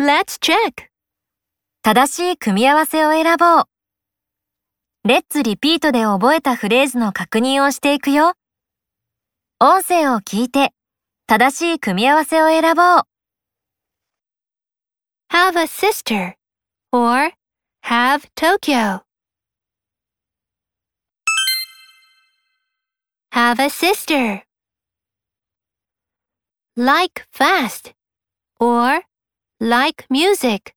Let's check. 正しい組み合わせを選ぼう。レッツリピートで覚えたフレーズの確認をしていくよ。音声を聞いて、正しい組み合わせを選ぼう。Have a sister. Or have Tokyo. Have a sister. Like fast. Or like music.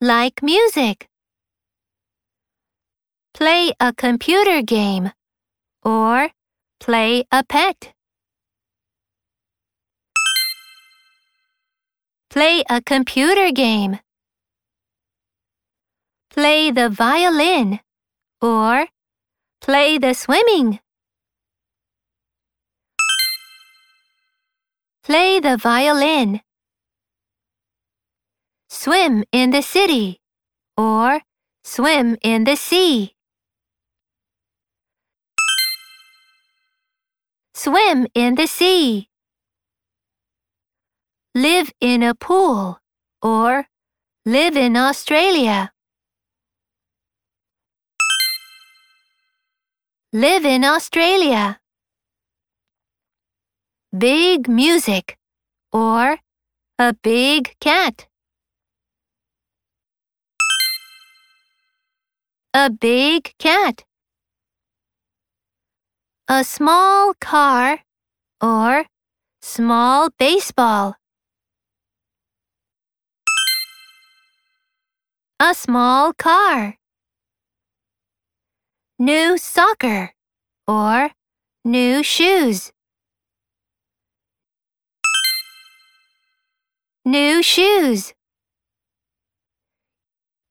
Like music. Play a computer game. Or play a pet. Play a computer game. Play the violin. Or play the swimming. Play the violin. Swim in the city. Or swim in the sea. Swim in the sea. Live in a pool. Or live in Australia. Live in Australia. Big music. Or a big cat. A big cat. A small car. Or small baseball. A small car. New soccer. Or new shoes. New shoes.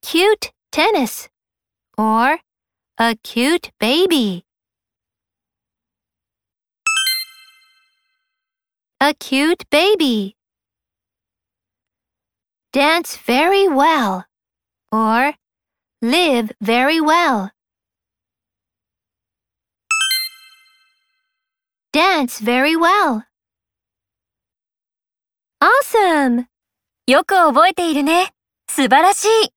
Cute tennis. Or a cute baby. A cute baby. Dance very well. Or live very well. Dance very well. Awesome! よく覚えているね。素晴らしい。